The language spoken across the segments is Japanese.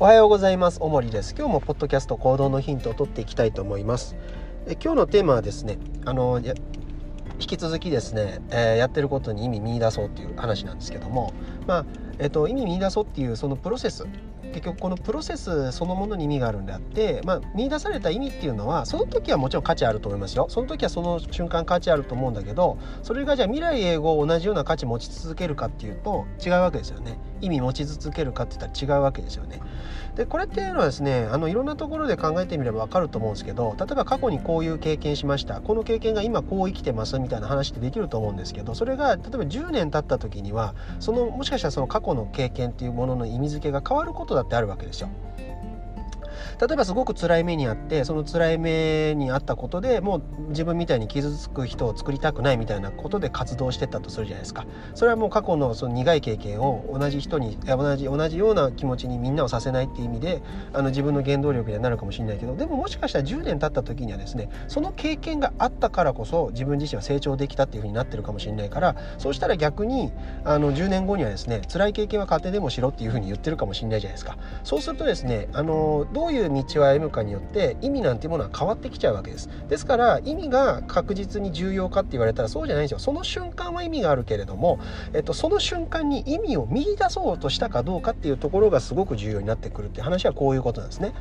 おはようございます。おもりです。今日もポッドキャスト行動のヒントを取っていきたいと思います。え今日のテーマはですねあの引き続きですね、えー、やってることに意味見出そうっていう話なんですけどもまあえっと、意味見出そうっていうそのプロセス結局このプロセスそのものに意味があるんであって、まあ、見出された意味っていうのはその時はもちろん価値あると思いますよ。その時はその瞬間価値あると思うんだけどそれがじゃあ未来永劫同じような価値持ち続けるかっていうと違うわけですよね。意味持ち続けるかって言ったら違うわけですよねでこれっていうのはですねあのいろんなところで考えてみれば分かると思うんですけど例えば過去にこういう経験しましたこの経験が今こう生きてますみたいな話ってできると思うんですけどそれが例えば10年経った時にはそのもしかしたらその過去の経験っていうものの意味付けが変わることだってあるわけですよ。例えばすごく辛い目にあってその辛い目にあったことでもう自分みたいに傷つく人を作りたくないみたいなことで活動してったとするじゃないですか。それはもう過去のその苦い経験を同じ人に同じ同じような気持ちにみんなをさせないっていう意味であの自分の原動力にはなるかもしれないけどでももしかしたら10年経った時にはですねその経験があったからこそ自分自身は成長できたっていうふうになってるかもしれないからそうしたら逆にあの10年後にはですね辛い経験は勝手でもしろっていうふうに言ってるかもしれないじゃないですか。そうするとですねあのどういう道を歩むかによって意味なんていうものは変わってきちゃうわけです。ですから意味が確実に重要かって言われたらそうじゃないんですよ。その瞬間は意味があるけれども、えっと、その瞬間に意味を見出そうとしたかどうかっていうところがすごく重要になってくるっていう話はこういうことなんですね。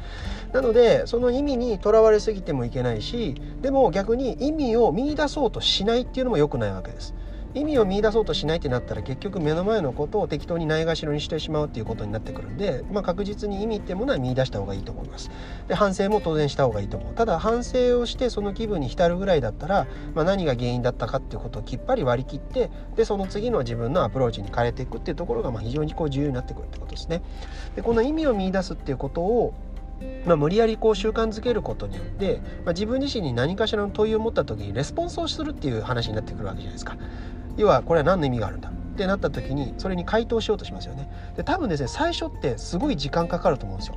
なのでその意味にとらわれすぎてもいけないしでも逆に意味を見出そうとしないっていうのも良くないわけです。意味を見出そうとしないってなったら結局目の前のことを適当にないがしろにしてしまうっていうことになってくるんで、まあ、確実に意味っていうものは見出した方がいいと思います。で反省も当然した方がいいと思う。ただ反省をしてその気分に浸るぐらいだったら、まあ、何が原因だったかっていうことをきっぱり割り切ってでその次の自分のアプローチに変えていくっていうところがまあ非常にこう重要になってくるってことですね。でこの意味を見出すっていうことをまあ、無理やりこう習慣づけることによって、まあ、自分自身に何かしらの問いを持った時にレスポンスをするっていう話になってくるわけじゃないですか。要はこれは何の意味があるんだ？ってなった時にそれに回答しようとしますよね。で多分ですね最初ってすごい時間かかると思うんですよ。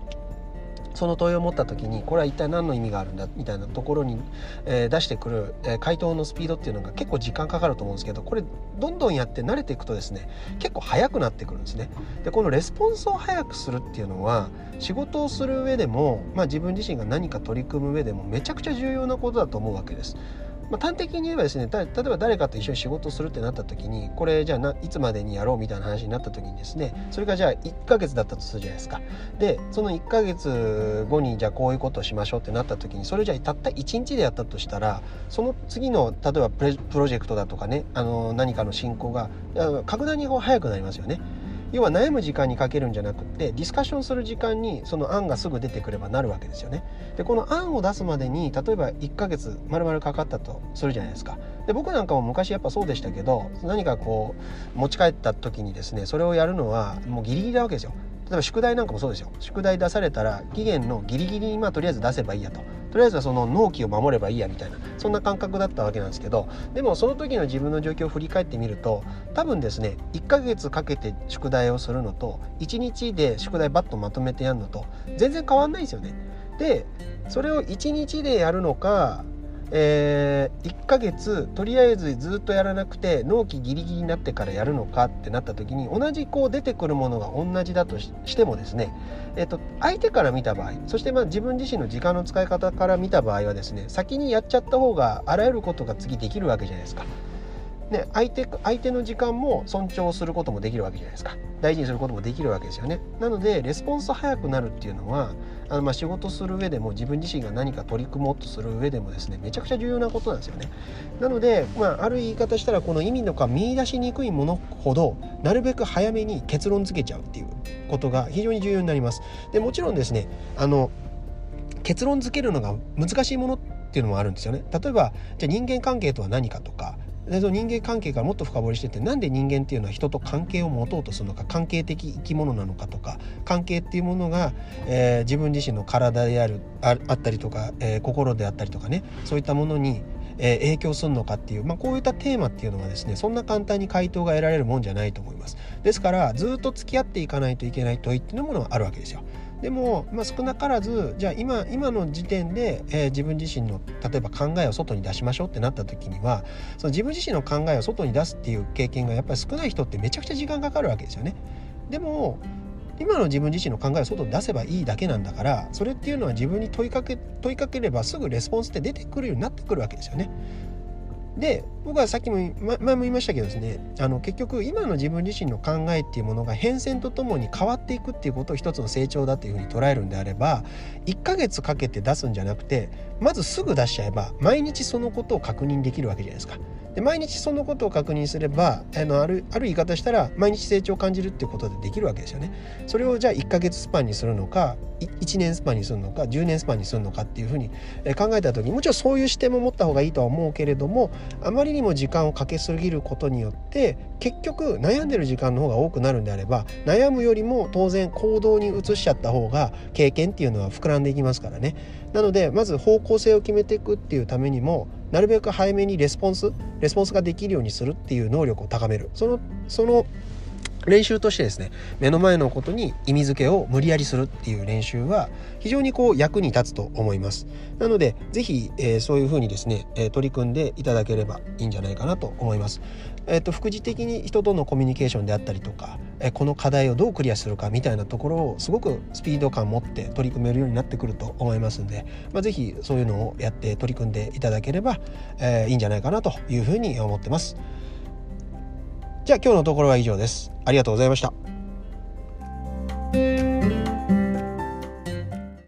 その問いを持った時にこれは一体何の意味があるんだ？みたいなところに、えー、出してくる、えー、回答のスピードっていうのが結構時間かかると思うんですけどこれどんどんやって慣れていくとですね結構早くなってくるんですね。でこのレスポンスを早くするっていうのは仕事をする上でも、まあ、自分自身が何か取り組む上でもめちゃくちゃ重要なことだと思うわけです。まあ、端的に言えばですね例えば誰かと一緒に仕事するってなった時にこれじゃあないつまでにやろうみたいな話になった時にですねそれがじゃあ1ヶ月だったとするじゃないですかでその1ヶ月後にじゃあこういうことをしましょうってなった時にそれじゃあたった1日でやったとしたらその次の例えばプロジェクトだとかねあの何かの進行が格段に早くなりますよね。要は悩む時間にかけるんじゃなくてディスカッションする時間にその案がすぐ出てくればなるわけですよね。でこの案を出すまでに例えば1ヶ月丸々かかったとするじゃないですか。で僕なんかも昔やっぱそうでしたけど何かこう持ち帰った時にですねそれをやるのはもうギリギリなわけですよ。例えば宿題なんかもそうですよ。宿題出されたら期限のギリギリにまあとりあえず出せばいいやと。とりあえずはその納期を守ればいいやみたいな。そんな感覚だったわけなんですけど。でもその時の自分の状況を振り返ってみると多分ですね1ヶ月かけて宿題をするのと1日で宿題バッとまとめてやるのと全然変わんないんですよね。でそれを1日でやるのかえー、1ヶ月とりあえずずっとやらなくて納期ギリギリになってからやるのかってなった時に同じこう出てくるものが同じだとしてもですね、えーと、相手から見た場合そしてまあ自分自身の時間の使い方から見た場合はですね先にやっちゃった方があらゆることが次できるわけじゃないですか。ね、相手相手の時間も尊重することもできるわけじゃないですか。大事にすることもできるわけですよね。なのでレスポンス早くなるっていうのはあのまあ仕事する上でも自分自身が何か取り組もうとする上でもですねめちゃくちゃ重要なことなんですよね。なので、まあ、ある言い方したらこの意味とか見出しにくいものほどなるべく早めに結論付けちゃうっていうことが非常に重要になります。でもちろんですねあの結論付けるのが難しいものっていうのもあるんですよね。例えばじゃあ人間関係とは何かとかでその人間関係からもっと深掘りしててなんで人間っていうのは人と関係を持とうとするのか関係的生き物なのかとか関係っていうものが、えー、自分自身の体であるあったりとか、えー、心であったりとかねそういったものにえ影響するのかっていう、まあ、こういったテーマっていうのはですねそんな簡単に回答が得られるもんじゃないと思います。ですからずっと付き合っていかないといけない問いっていうものはあるわけですよ。でも、まあ、少なからずじゃあ今今の時点で、えー、自分自身の例えば考えを外に出しましょうってなった時にはその自分自身の考えを外に出すっていう経験がやっぱり少ない人ってめちゃくちゃ時間かかるわけですよね。でも今の自分自身の考えを外に出せばいいだけなんだからそれっていうのは自分に問いかけ問いかければすぐレスポンスって出てくるようになってくるわけですよね。で僕はさっきも前も言いましたけどですねあの結局今の自分自身の考えっていうものが変遷とともに変わっていくっていうことを一つの成長だっていうふうに捉えるんであれば1ヶ月かけて出すんじゃなくてまずすぐ出しちゃえば毎日そのことを確認できるわけじゃないですか。で毎日そのことを確認すればあのあるある言い方したら毎日成長を感じるっていうことでできるわけですよね。それをじゃあ1ヶ月スパンにするのか1年スパンにするのか10年スパンにするのかっていうふうに考えた時にもちろんそういう視点も持った方がいいとは思うけれどもあまりにも時間をかけすぎることによって結局悩んでる時間の方が多くなるんであれば悩むよりも当然行動に移しちゃった方が経験っていうのは膨らんでいきますからね。なのでまず方向性を決めていくっていうためにもなるべく早めにレスポンスレスポンスができるようにするっていう能力を高めるそのその練習としてですね目の前のことに意味付けを無理やりするっていう練習は非常にこう役に立つと思いますなので是非、えー、そういうふうにですね、えー、取り組んでいただければいいんじゃないかなと思いますえーと、副次的に人とのコミュニケーションであったりとか、えー、この課題をどうクリアするかみたいなところをすごくスピード感を持って取り組めるようになってくると思いますんで、まあ、是非そういうのをやって取り組んでいただければ、えー、いいんじゃないかなというふうに思ってます。じゃあ今日のところは以上です。ありがとうございました。